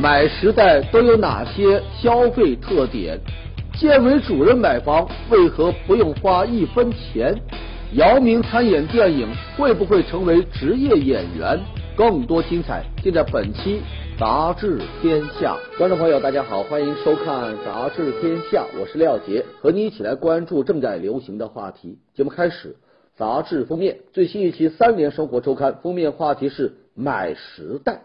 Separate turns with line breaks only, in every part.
买时代都有哪些消费特点？建为主人买房为何不用花一分钱？姚明参演电影会不会成为职业演员？更多精彩尽在本期《杂志天下》。观众朋友，大家好，欢迎收看《杂志天下》，我是廖杰，和你一起来关注正在流行的话题。节目开始，杂志封面最新一期《三联生活周刊》封面话题是买时代。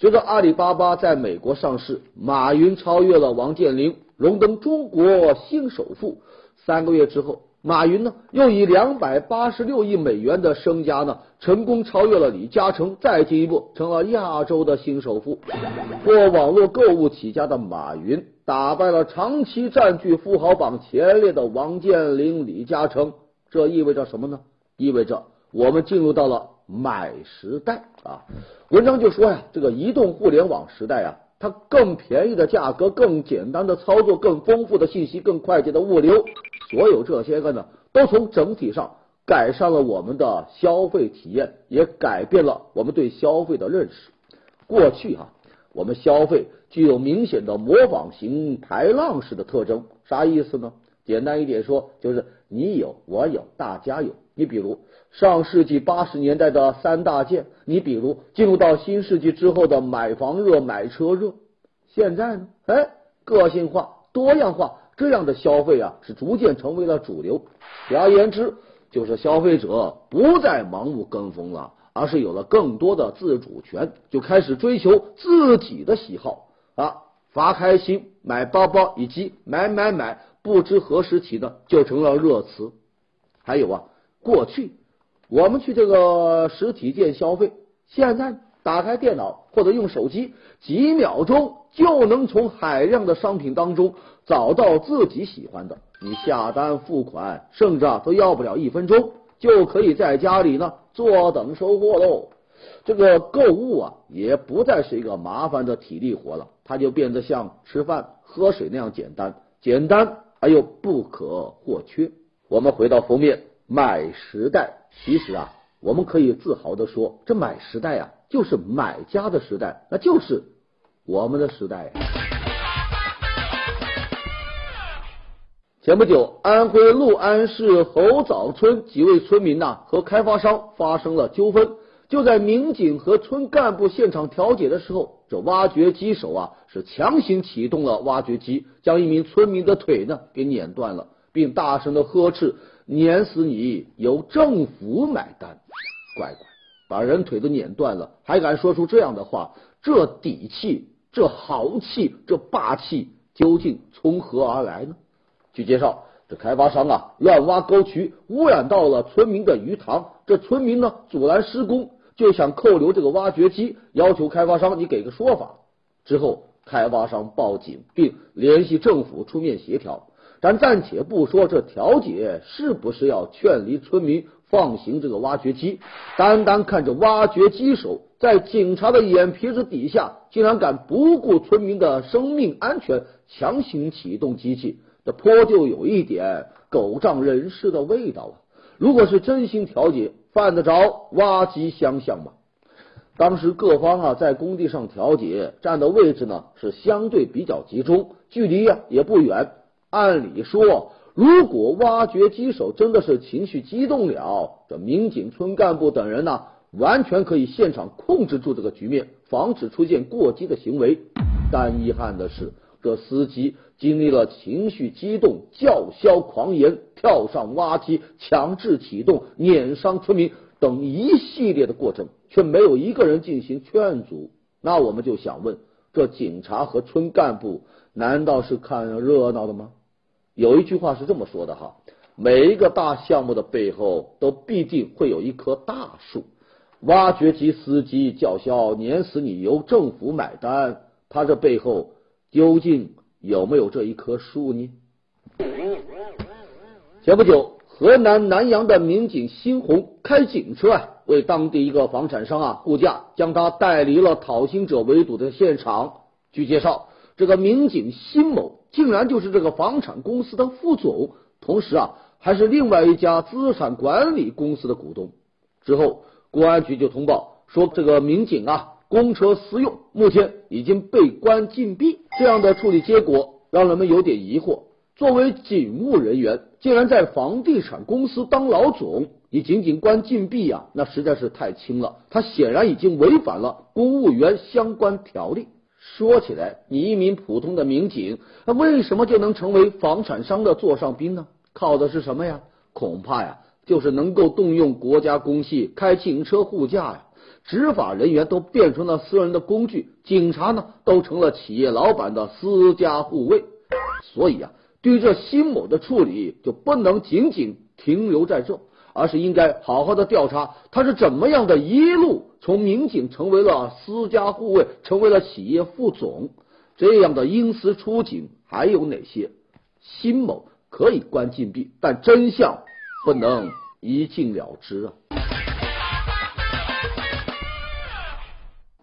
随着阿里巴巴在美国上市，马云超越了王健林，荣登中国新首富。三个月之后，马云呢又以两百八十六亿美元的身家呢，成功超越了李嘉诚，再进一步成了亚洲的新首富。做网络购物起家的马云，打败了长期占据富豪榜前列的王健林、李嘉诚。这意味着什么呢？意味着我们进入到了。买时代啊，文章就说呀，这个移动互联网时代啊，它更便宜的价格、更简单的操作、更丰富的信息、更快捷的物流，所有这些个呢，都从整体上改善了我们的消费体验，也改变了我们对消费的认识。过去哈，我们消费具有明显的模仿型排浪式的特征，啥意思呢？简单一点说，就是你有我有大家有。你比如上世纪八十年代的三大件，你比如进入到新世纪之后的买房热、买车热，现在呢？哎，个性化、多样化这样的消费啊，是逐渐成为了主流。简而言之，就是消费者不再盲目跟风了，而是有了更多的自主权，就开始追求自己的喜好啊，发开心、买包包以及买买买。不知何时起呢，就成了热词。还有啊，过去我们去这个实体店消费，现在打开电脑或者用手机，几秒钟就能从海量的商品当中找到自己喜欢的。你下单付款，甚至啊都要不了一分钟，就可以在家里呢坐等收货喽。这个购物啊，也不再是一个麻烦的体力活了，它就变得像吃饭喝水那样简单，简单。而又不可或缺。我们回到封面，买时代。其实啊，我们可以自豪的说，这买时代啊，就是买家的时代，那就是我们的时代。前不久，安徽六安市侯枣村几位村民呐和开发商发生了纠纷。就在民警和村干部现场调解的时候，这挖掘机手啊是强行启动了挖掘机，将一名村民的腿呢给碾断了，并大声的呵斥：“碾死你，由政府买单！”乖乖，把人腿都碾断了，还敢说出这样的话，这底气、这豪气、这霸气究竟从何而来呢？据介绍。这开发商啊，乱挖沟渠，污染到了村民的鱼塘。这村民呢，阻拦施工，就想扣留这个挖掘机，要求开发商你给个说法。之后，开发商报警，并联系政府出面协调。咱暂且不说这调解是不是要劝离村民放行这个挖掘机，单单看着挖掘机手在警察的眼皮子底下，竟然敢不顾村民的生命安全，强行启动机器。这颇就有一点狗仗人势的味道啊！如果是真心调解，犯得着挖机相向吗？当时各方啊在工地上调解，站的位置呢是相对比较集中，距离呀也不远。按理说，如果挖掘机手真的是情绪激动了，这民警、村干部等人呢，完全可以现场控制住这个局面，防止出现过激的行为。但遗憾的是。这司机经历了情绪激动、叫嚣狂言、跳上挖机、强制启动、碾伤村民等一系列的过程，却没有一个人进行劝阻。那我们就想问：这警察和村干部难道是看热闹的吗？有一句话是这么说的哈：每一个大项目的背后，都必定会有一棵大树。挖掘机司机叫嚣碾死你，由政府买单，他这背后。究竟有没有这一棵树呢？前不久，河南南阳的民警辛红开警车啊，为当地一个房产商啊护驾，将他带离了讨薪者围堵的现场。据介绍，这个民警辛某竟然就是这个房产公司的副总，同时啊还是另外一家资产管理公司的股东。之后，公安局就通报说，这个民警啊。公车私用，目前已经被关禁闭。这样的处理结果让人们有点疑惑。作为警务人员，竟然在房地产公司当老总，你仅仅关禁闭啊，那实在是太轻了。他显然已经违反了公务员相关条例。说起来，你一名普通的民警，那为什么就能成为房产商的座上宾呢？靠的是什么呀？恐怕呀，就是能够动用国家公系开警车护驾呀。执法人员都变成了私人的工具，警察呢都成了企业老板的私家护卫。所以啊，对这辛某的处理就不能仅仅停留在这，而是应该好好的调查他是怎么样的一路从民警成为了私家护卫，成为了企业副总，这样的因私出警还有哪些？辛某可以关禁闭，但真相不能一禁了之啊。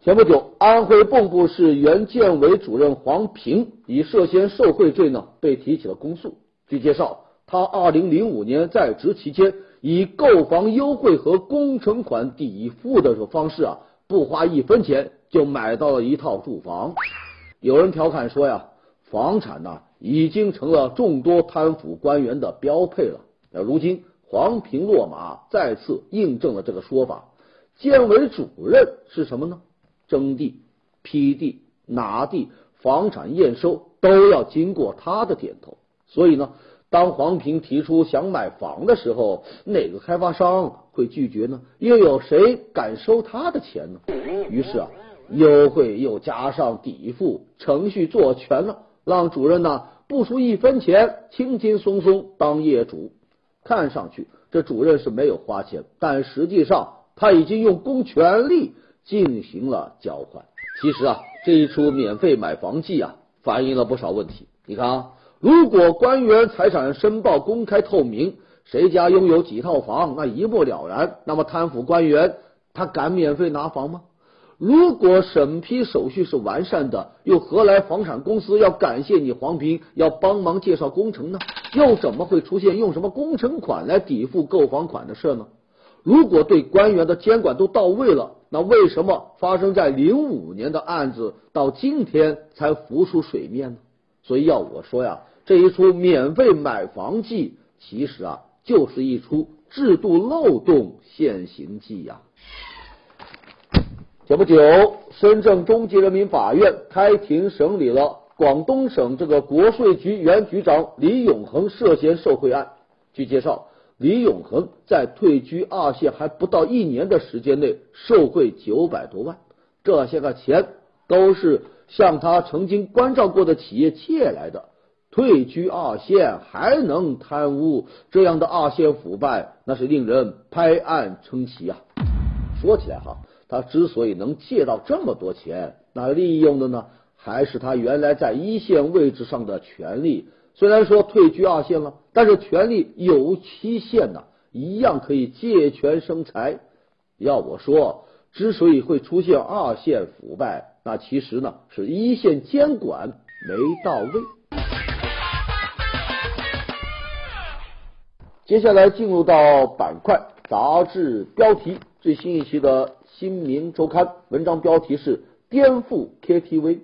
前不久，安徽蚌埠市原建委主任黄平以涉嫌受贿罪呢被提起了公诉。据介绍，他二零零五年在职期间，以购房优惠和工程款抵付的这方式啊，不花一分钱就买到了一套住房。有人调侃说呀，房产呢已经成了众多贪腐官员的标配了。那如今黄平落马，再次印证了这个说法。建委主任是什么呢？征地、批地、拿地、房产验收都要经过他的点头，所以呢，当黄平提出想买房的时候，哪个开发商会拒绝呢？又有谁敢收他的钱呢？于是啊，优惠又加上抵付，程序做全了，让主任呢不出一分钱，轻轻松松当业主。看上去这主任是没有花钱，但实际上他已经用公权力。进行了交换。其实啊，这一出免费买房计啊，反映了不少问题。你看啊，如果官员财产申报公开透明，谁家拥有几套房，那一目了然，那么贪腐官员他敢免费拿房吗？如果审批手续是完善的，又何来房产公司要感谢你黄平，要帮忙介绍工程呢？又怎么会出现用什么工程款来抵付购房款的事呢？如果对官员的监管都到位了，那为什么发生在零五年的案子到今天才浮出水面呢？所以要我说呀，这一出免费买房记，其实啊就是一出制度漏洞现行记呀。前不久，深圳中级人民法院开庭审理了广东省这个国税局原局长李永恒涉嫌受贿案。据介绍。李永恒在退居二线还不到一年的时间内受贿九百多万，这些个钱都是向他曾经关照过的企业借来的。退居二线还能贪污，这样的二线腐败那是令人拍案称奇啊！说起来哈，他之所以能借到这么多钱，那利用的呢还是他原来在一线位置上的权利。虽然说退居二线了，但是权力有期限呐，一样可以借权生财。要我说，之所以会出现二线腐败，那其实呢是一线监管没到位。接下来进入到板块杂志标题，最新一期的《新民周刊》文章标题是“颠覆 KTV”。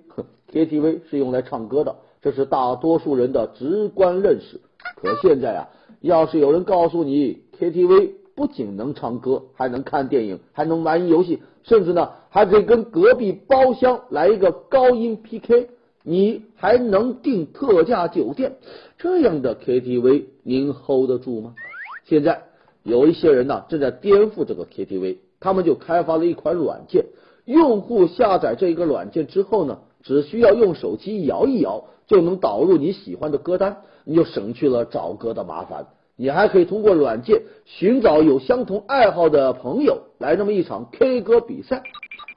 KTV 是用来唱歌的。这是大多数人的直观认识。可现在啊，要是有人告诉你 KTV 不仅能唱歌，还能看电影，还能玩游戏，甚至呢还可以跟隔壁包厢来一个高音 PK，你还能订特价酒店，这样的 KTV 您 hold 得住吗？现在有一些人呢正在颠覆这个 KTV，他们就开发了一款软件，用户下载这一个软件之后呢，只需要用手机摇一摇。就能导入你喜欢的歌单，你就省去了找歌的麻烦。你还可以通过软件寻找有相同爱好的朋友，来那么一场 K 歌比赛。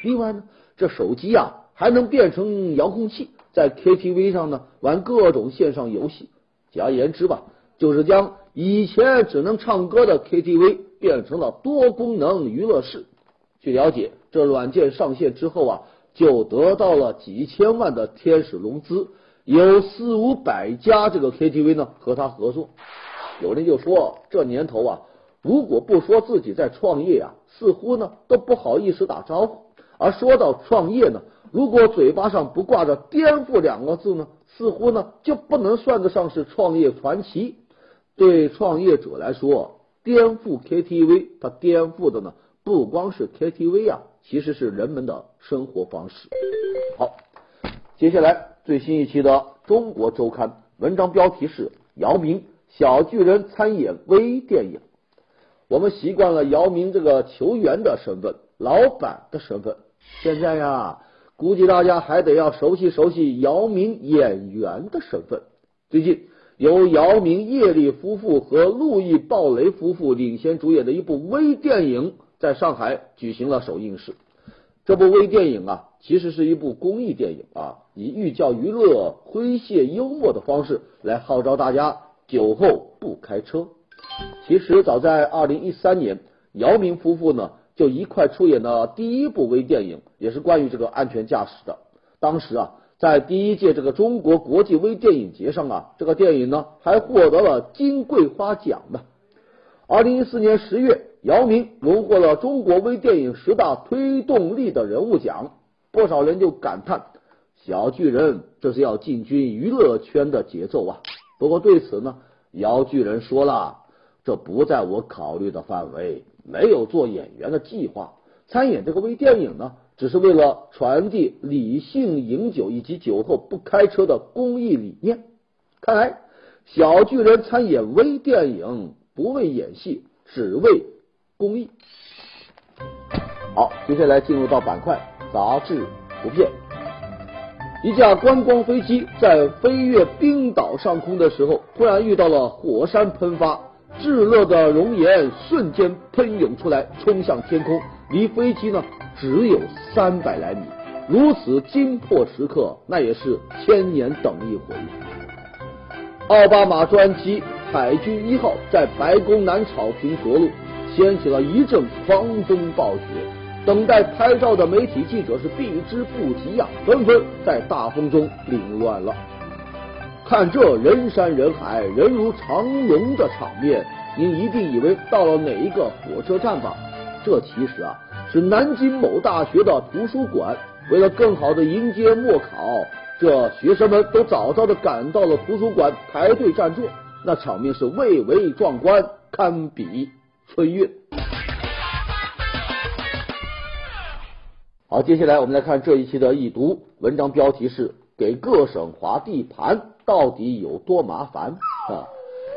另外呢，这手机啊还能变成遥控器，在 KTV 上呢玩各种线上游戏。简而言之吧，就是将以前只能唱歌的 KTV 变成了多功能娱乐室。据了解，这软件上线之后啊，就得到了几千万的天使融资。有四五百家这个 KTV 呢和他合作，有人就说这年头啊，如果不说自己在创业啊，似乎呢都不好意思打招呼。而说到创业呢，如果嘴巴上不挂着“颠覆”两个字呢，似乎呢就不能算得上是创业传奇。对创业者来说，颠覆 KTV，它颠覆的呢不光是 KTV 啊，其实是人们的生活方式。好，接下来最新一期的《中国周刊》文章标题是：姚明小巨人参演微电影。我们习惯了姚明这个球员的身份。老板的身份，现在呀，估计大家还得要熟悉熟悉姚明演员的身份。最近，由姚明、叶莉夫妇和路易·鲍雷夫妇领衔主演的一部微电影在上海举行了首映式。这部微电影啊，其实是一部公益电影啊，以寓教于乐、诙谐幽默的方式来号召大家酒后不开车。其实早在二零一三年，姚明夫妇呢。就一块出演的第一部微电影，也是关于这个安全驾驶的。当时啊，在第一届这个中国国际微电影节上啊，这个电影呢还获得了金桂花奖呢。二零一四年十月，姚明荣获了中国微电影十大推动力的人物奖，不少人就感叹：小巨人这是要进军娱乐圈的节奏啊！不过对此呢，姚巨人说了，这不在我考虑的范围。没有做演员的计划，参演这个微电影呢，只是为了传递理性饮酒以及酒后不开车的公益理念。看来小巨人参演微电影不为演戏，只为公益。好，接下来进入到板块杂志图片。一架观光飞机在飞越冰岛上空的时候，突然遇到了火山喷发。炙热的熔岩瞬间喷涌出来，冲向天空，离飞机呢只有三百来米。如此惊破时刻，那也是千年等一回。奥巴马专机海军一号在白宫南草坪着陆，掀起了一阵狂风暴雪。等待拍照的媒体记者是避之不及呀，纷纷在大风中凌乱了。看这人山人海、人如长龙的场面，您一定以为到了哪一个火车站吧？这其实啊是南京某大学的图书馆。为了更好的迎接末考，这学生们都早早的赶到了图书馆排队占座，那场面是蔚为壮观，堪比春运。好，接下来我们来看这一期的易读文章，标题是给各省划地盘。到底有多麻烦啊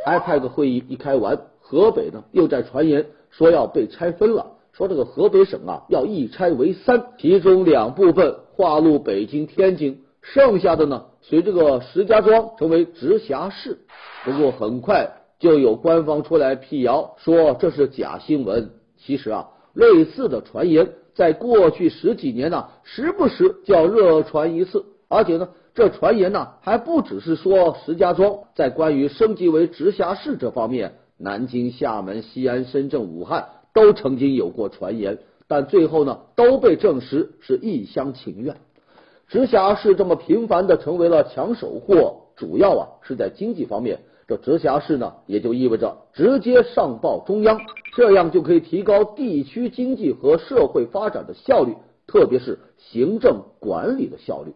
，ipad 会议一开完，河北呢又在传言说要被拆分了，说这个河北省啊要一拆为三，其中两部分划入北京、天津，剩下的呢随这个石家庄成为直辖市。不过很快就有官方出来辟谣，说这是假新闻。其实啊，类似的传言在过去十几年呢，时不时就要热传一次，而且呢。这传言呢，还不只是说石家庄，在关于升级为直辖市这方面，南京、厦门、西安、深圳、武汉都曾经有过传言，但最后呢，都被证实是一厢情愿。直辖市这么频繁的成为了抢手货，主要啊是在经济方面。这直辖市呢，也就意味着直接上报中央，这样就可以提高地区经济和社会发展的效率，特别是行政管理的效率。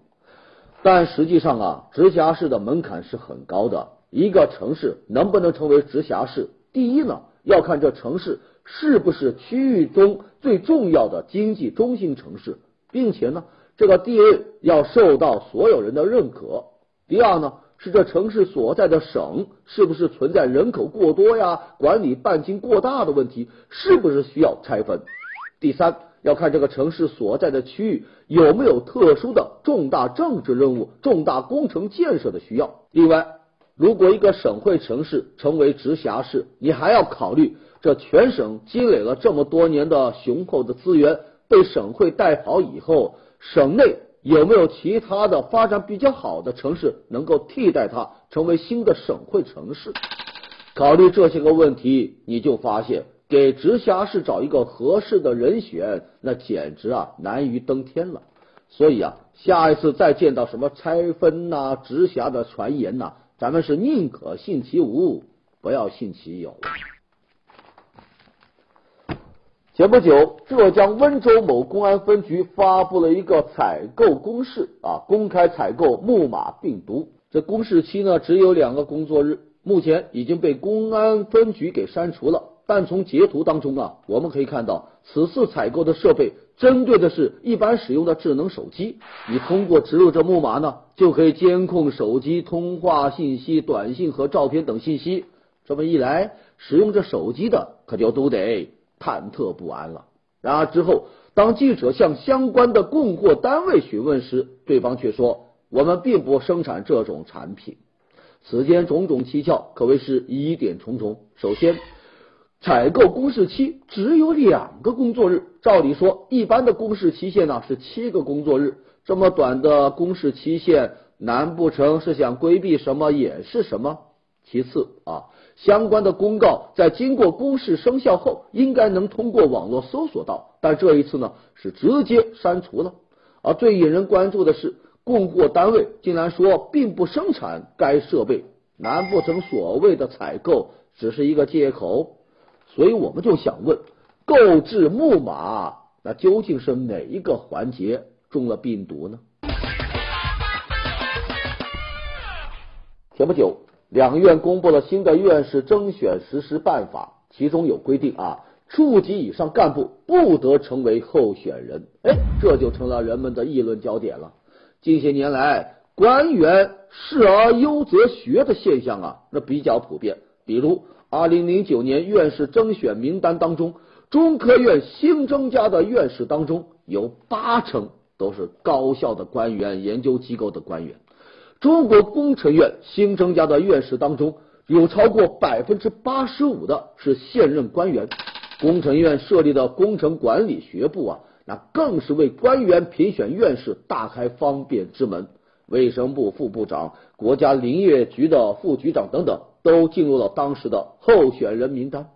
但实际上啊，直辖市的门槛是很高的。一个城市能不能成为直辖市，第一呢，要看这城市是不是区域中最重要的经济中心城市，并且呢，这个地位要受到所有人的认可。第二呢，是这城市所在的省是不是存在人口过多呀、管理半径过大的问题，是不是需要拆分？第三。要看这个城市所在的区域有没有特殊的重大政治任务、重大工程建设的需要。另外，如果一个省会城市成为直辖市，你还要考虑这全省积累了这么多年的雄厚的资源被省会带跑以后，省内有没有其他的发展比较好的城市能够替代它成为新的省会城市？考虑这些个问题，你就发现。给直辖市找一个合适的人选，那简直啊难于登天了。所以啊，下一次再见到什么拆分呐、直辖的传言呐，咱们是宁可信其无，不要信其有。前不久，浙江温州某公安分局发布了一个采购公示啊，公开采购木马病毒。这公示期呢只有两个工作日，目前已经被公安分局给删除了。但从截图当中啊，我们可以看到，此次采购的设备针对的是一般使用的智能手机。你通过植入这木马呢，就可以监控手机通话信息、短信和照片等信息。这么一来，使用这手机的可就都得。忐忑不安了。然而之后，当记者向相关的供货单位询问时，对方却说：“我们并不生产这种产品。”此间种种蹊跷，可谓是疑点重重。首先，采购公示期只有两个工作日，照理说，一般的公示期限呢是七个工作日。这么短的公示期限，难不成是想规避什么掩饰什么？其次啊。相关的公告在经过公示生效后，应该能通过网络搜索到，但这一次呢是直接删除了。而最引人关注的是，供货单位竟然说并不生产该设备，难不成所谓的采购只是一个借口？所以我们就想问，购置木马，那究竟是哪一个环节中了病毒呢？前不久。两院公布了新的院士征选实施办法，其中有规定啊，处级以上干部不得成为候选人。哎，这就成了人们的议论焦点了。近些年来，官员仕而优则学的现象啊，那比较普遍。比如，二零零九年院士征选名单当中，中科院新增加的院士当中，有八成都是高校的官员、研究机构的官员。中国工程院新增加的院士当中，有超过百分之八十五的是现任官员。工程院设立的工程管理学部啊，那更是为官员评选院士大开方便之门。卫生部副部长、国家林业局的副局长等等，都进入了当时的候选人名单。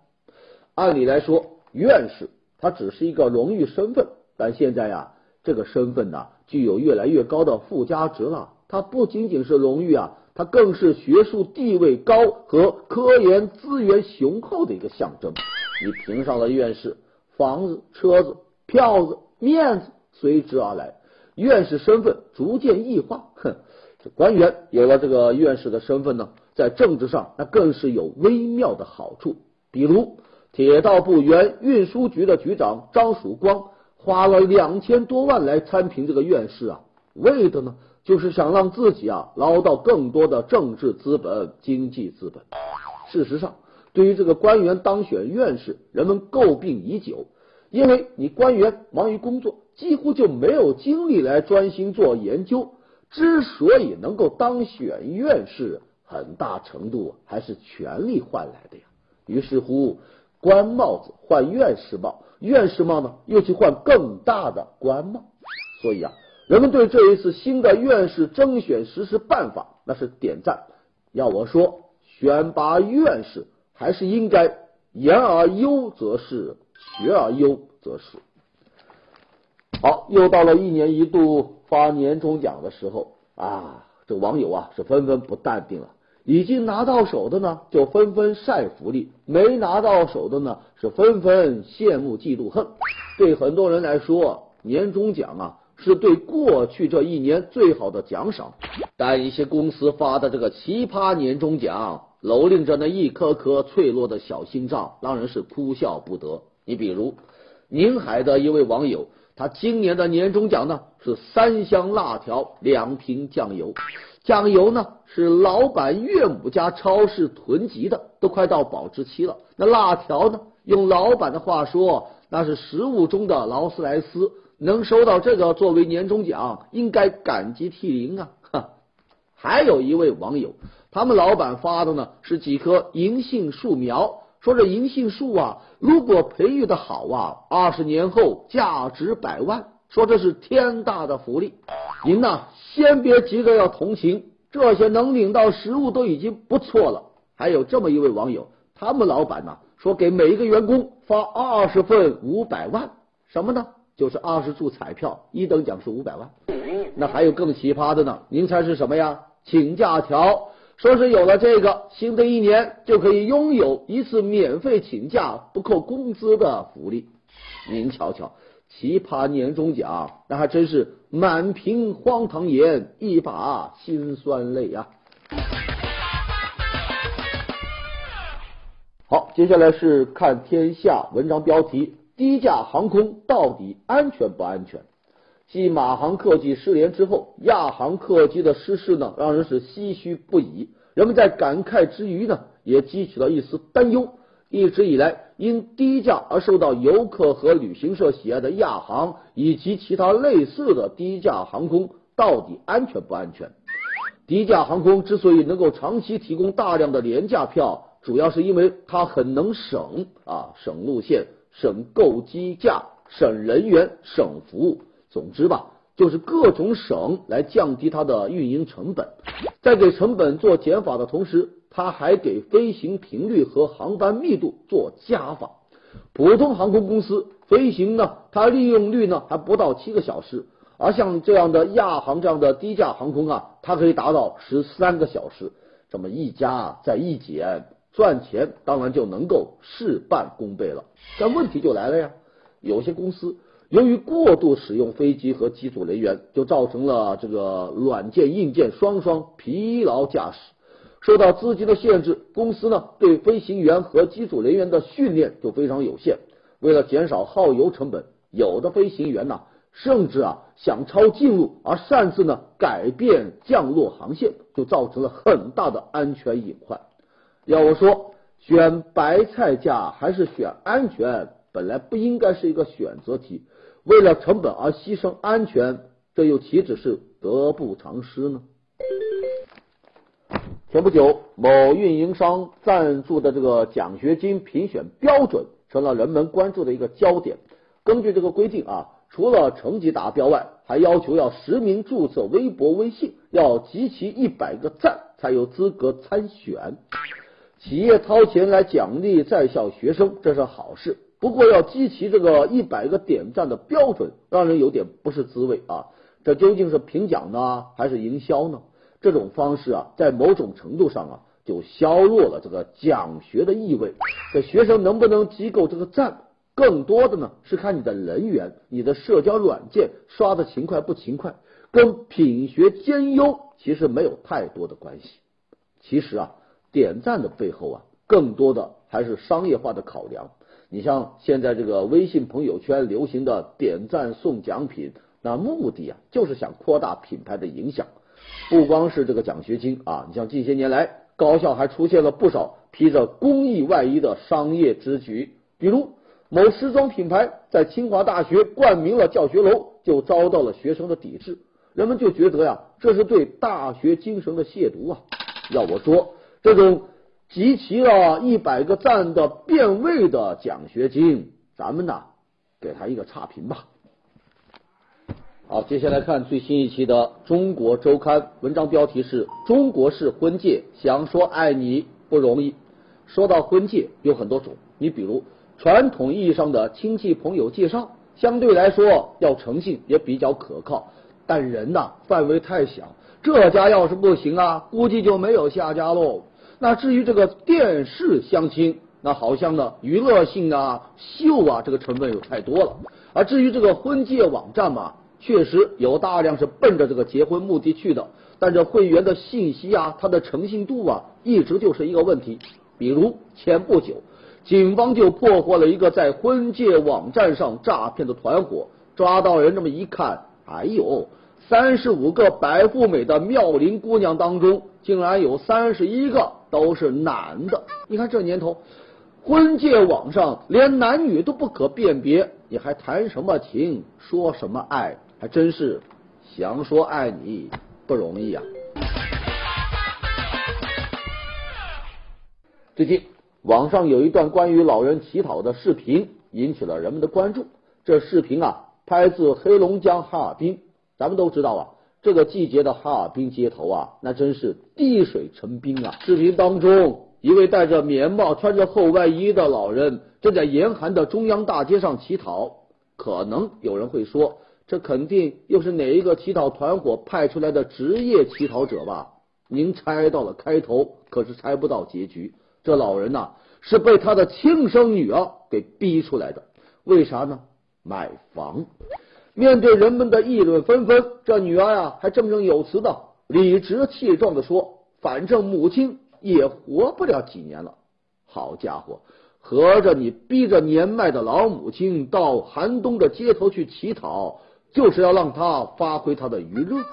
按理来说，院士他只是一个荣誉身份，但现在呀，这个身份呢，具有越来越高的附加值了。它不仅仅是荣誉啊，它更是学术地位高和科研资源雄厚的一个象征。你评上了院士，房子、车子、票子、面子随之而来，院士身份逐渐异化。哼，这官员有了这个院士的身份呢，在政治上那更是有微妙的好处。比如，铁道部原运输局的局长张曙光花了两千多万来参评这个院士啊，为的呢？就是想让自己啊捞到更多的政治资本、经济资本。事实上，对于这个官员当选院士，人们诟病已久，因为你官员忙于工作，几乎就没有精力来专心做研究。之所以能够当选院士，很大程度还是权力换来的呀。于是乎，官帽子换院士帽，院士帽呢又去换更大的官帽，所以啊。人们对这一次新的院士征选实施办法那是点赞。要我说，选拔院士还是应该言而优则仕，学而优则仕。好，又到了一年一度发年终奖的时候啊，这网友啊是纷纷不淡定了。已经拿到手的呢，就纷纷晒福利；没拿到手的呢，是纷纷羡慕嫉妒恨。对很多人来说，年终奖啊。是对过去这一年最好的奖赏，但一些公司发的这个奇葩年终奖，蹂躏着那一颗颗脆弱的小心脏，让人是哭笑不得。你比如宁海的一位网友，他今年的年终奖呢是三箱辣条、两瓶酱油，酱油呢是老板岳母家超市囤积的，都快到保质期了。那辣条呢，用老板的话说，那是食物中的劳斯莱斯。能收到这个作为年终奖，应该感激涕零啊！哈，还有一位网友，他们老板发的呢是几棵银杏树苗，说这银杏树啊，如果培育的好啊，二十年后价值百万，说这是天大的福利。您呐，先别急着要同情，这些能领到实物都已经不错了。还有这么一位网友，他们老板呢说给每一个员工发二十份五百万，什么呢？就是二十注彩票，一等奖是五百万。那还有更奇葩的呢？您猜是什么呀？请假条，说是有了这个，新的一年就可以拥有一次免费请假不扣工资的福利。您瞧瞧，奇葩年终奖，那还真是满屏荒唐言，一把辛酸泪啊！好，接下来是看天下文章标题：低价航空到底安全不安全？继马航客机失联之后，亚航客机的失事呢，让人是唏嘘不已。人们在感慨之余呢，也激起了一丝担忧。一直以来，因低价而受到游客和旅行社喜爱的亚航以及其他类似的低价航空，到底安全不安全？低价航空之所以能够长期提供大量的廉价票，主要是因为它很能省啊，省路线、省购机价、省人员、省服务。总之吧，就是各种省来降低它的运营成本，在给成本做减法的同时，它还给飞行频率和航班密度做加法。普通航空公司飞行呢，它利用率呢还不到七个小时，而像这样的亚航这样的低价航空啊，它可以达到十三个小时。这么一加再一减，赚钱当然就能够事半功倍了。但问题就来了呀，有些公司。由于过度使用飞机和机组人员，就造成了这个软件硬件双双疲劳驾驶。受到资金的限制，公司呢对飞行员和机组人员的训练就非常有限。为了减少耗油成本，有的飞行员呢甚至啊想抄近路，而擅自呢改变降落航线，就造成了很大的安全隐患。要我说，选白菜价还是选安全，本来不应该是一个选择题。为了成本而牺牲安全，这又岂止是得不偿失呢？前不久，某运营商赞助的这个奖学金评选标准成了人们关注的一个焦点。根据这个规定啊，除了成绩达标外，还要求要实名注册微博、微信，要集齐一百个赞才有资格参选。企业掏钱来奖励在校学生，这是好事。不过要集齐这个一百个点赞的标准，让人有点不是滋味啊！这究竟是评奖呢，还是营销呢？这种方式啊，在某种程度上啊，就削弱了这个讲学的意味。这学生能不能集够这个赞，更多的呢是看你的人缘、你的社交软件刷的勤快不勤快，跟品学兼优其实没有太多的关系。其实啊，点赞的背后啊，更多的还是商业化的考量。你像现在这个微信朋友圈流行的点赞送奖品，那目的啊就是想扩大品牌的影响。不光是这个奖学金啊，你像近些年来高校还出现了不少披着公益外衣的商业之举，比如某时装品牌在清华大学冠名了教学楼，就遭到了学生的抵制。人们就觉得呀，这是对大学精神的亵渎啊！要我说，这种。集齐了一百个赞的变味的奖学金，咱们呢给他一个差评吧。好，接下来看最新一期的《中国周刊》，文章标题是“中国式婚介，想说爱你不容易”。说到婚介，有很多种，你比如传统意义上的亲戚朋友介绍，相对来说要诚信，也比较可靠。但人呐，范围太小，这家要是不行啊，估计就没有下家喽。那至于这个电视相亲，那好像呢娱乐性啊、秀啊这个成分有太多了。而至于这个婚介网站嘛，确实有大量是奔着这个结婚目的去的，但这会员的信息啊，它的诚信度啊，一直就是一个问题。比如前不久，警方就破获了一个在婚介网站上诈骗的团伙，抓到人这么一看，哎呦！三十五个白富美的妙龄姑娘当中，竟然有三十一个都是男的。你看这年头，婚介网上连男女都不可辨别，你还谈什么情，说什么爱？还真是想说爱你不容易啊！最近网上有一段关于老人乞讨的视频，引起了人们的关注。这视频啊，拍自黑龙江哈尔滨。咱们都知道啊，这个季节的哈尔滨街头啊，那真是滴水成冰啊。视频当中，一位戴着棉帽、穿着厚外衣的老人正在严寒的中央大街上乞讨。可能有人会说，这肯定又是哪一个乞讨团伙派出来的职业乞讨者吧？您猜到了开头，可是猜不到结局。这老人呐，是被他的亲生女儿给逼出来的。为啥呢？买房。面对人们的议论纷纷，这女儿呀还振振有词的、理直气壮的说：“反正母亲也活不了几年了。”好家伙，合着你逼着年迈的老母亲到寒冬的街头去乞讨，就是要让他发挥他的余热？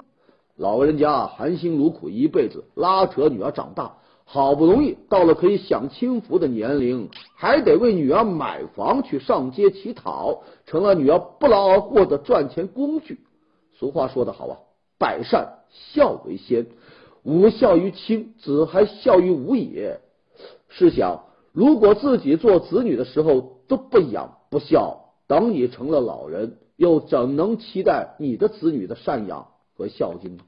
老人家含辛茹苦一辈子，拉扯女儿长大，好不容易到了可以享清福的年龄，还得为女儿买房去上街乞讨，成了女儿不劳而获的赚钱工具。俗话说得好啊，百善孝为先，吾孝于亲，子还孝于吾也。试想，如果自己做子女的时候都不养不孝，等你成了老人，又怎能期待你的子女的赡养？和孝敬呢。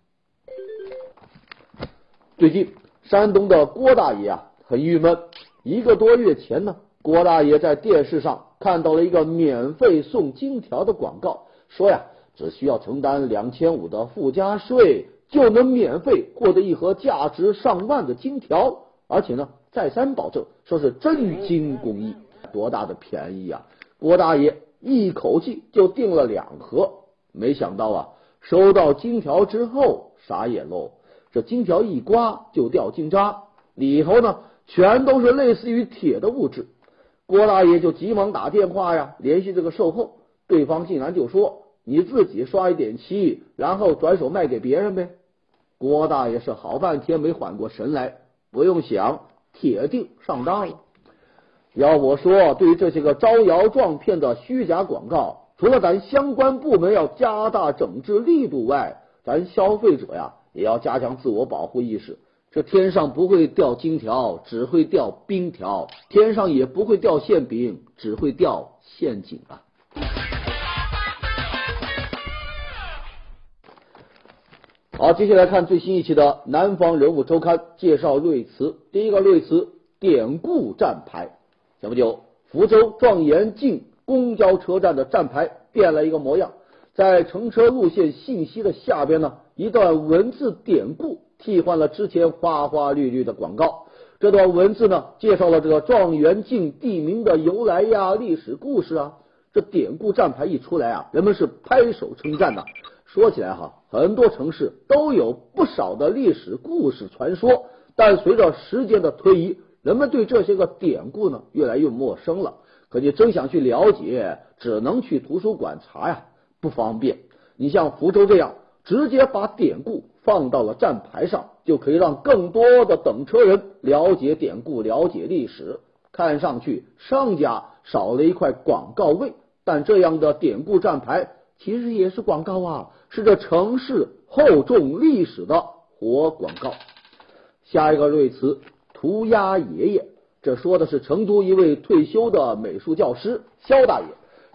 最近，山东的郭大爷啊很郁闷。一个多月前呢，郭大爷在电视上看到了一个免费送金条的广告，说呀，只需要承担两千五的附加税，就能免费获得一盒价值上万的金条，而且呢，再三保证说是真金工艺，多大的便宜啊！郭大爷一口气就订了两盒，没想到啊。收到金条之后，傻眼喽！这金条一刮就掉金渣，里头呢全都是类似于铁的物质。郭大爷就急忙打电话呀，联系这个售后，对方竟然就说：“你自己刷一点漆，然后转手卖给别人呗。”郭大爷是好半天没缓过神来，不用想，铁定上当了。要我说，对于这些个招摇撞骗的虚假广告。除了咱相关部门要加大整治力度外，咱消费者呀也要加强自我保护意识。这天上不会掉金条，只会掉冰条；天上也不会掉馅饼，只会掉陷阱啊！好，接下来看最新一期的《南方人物周刊》，介绍瑞慈。第一个瑞慈：典故站牌。前不久，福州状元径。公交车站的站牌变了一个模样，在乘车路线信息的下边呢，一段文字典故替换了之前花花绿绿的广告。这段文字呢，介绍了这个状元径地名的由来呀、历史故事啊。这典故站牌一出来啊，人们是拍手称赞呐。说起来哈，很多城市都有不少的历史故事传说，但随着时间的推移，人们对这些个典故呢，越来越陌生了。可你真想去了解，只能去图书馆查呀，不方便。你像福州这样，直接把典故放到了站牌上，就可以让更多的等车人了解典故、了解历史。看上去商家少了一块广告位，但这样的典故站牌其实也是广告啊，是这城市厚重历史的活广告。下一个瑞词，涂鸦爷爷。这说的是成都一位退休的美术教师肖大爷。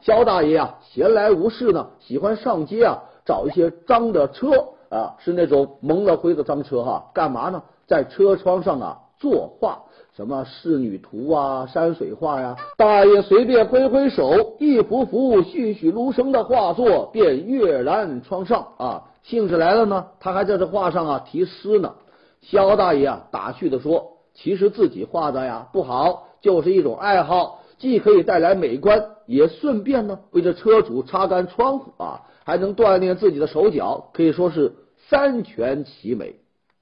肖大爷啊，闲来无事呢，喜欢上街啊，找一些脏的车啊，是那种蒙了灰的脏车哈。干嘛呢？在车窗上啊作画，什么仕女图啊、山水画呀。大爷随便挥挥手，一幅幅栩栩如生的画作便跃然窗上啊。兴致来了呢，他还在这画上啊题诗呢。肖大爷啊，打趣的说。其实自己画的呀不好，就是一种爱好，既可以带来美观，也顺便呢为这车主擦干窗户啊，还能锻炼自己的手脚，可以说是三全其美。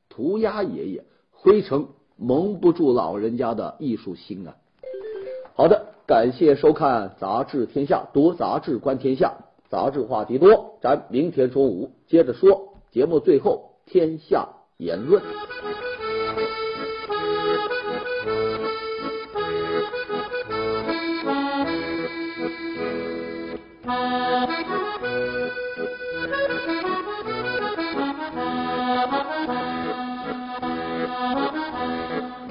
涂鸦爷爷，灰尘蒙不住老人家的艺术心啊。好的，感谢收看《杂志天下》，读杂志观天下，杂志话题多，咱明天中午接着说。节目最后，天下言论。Thank you.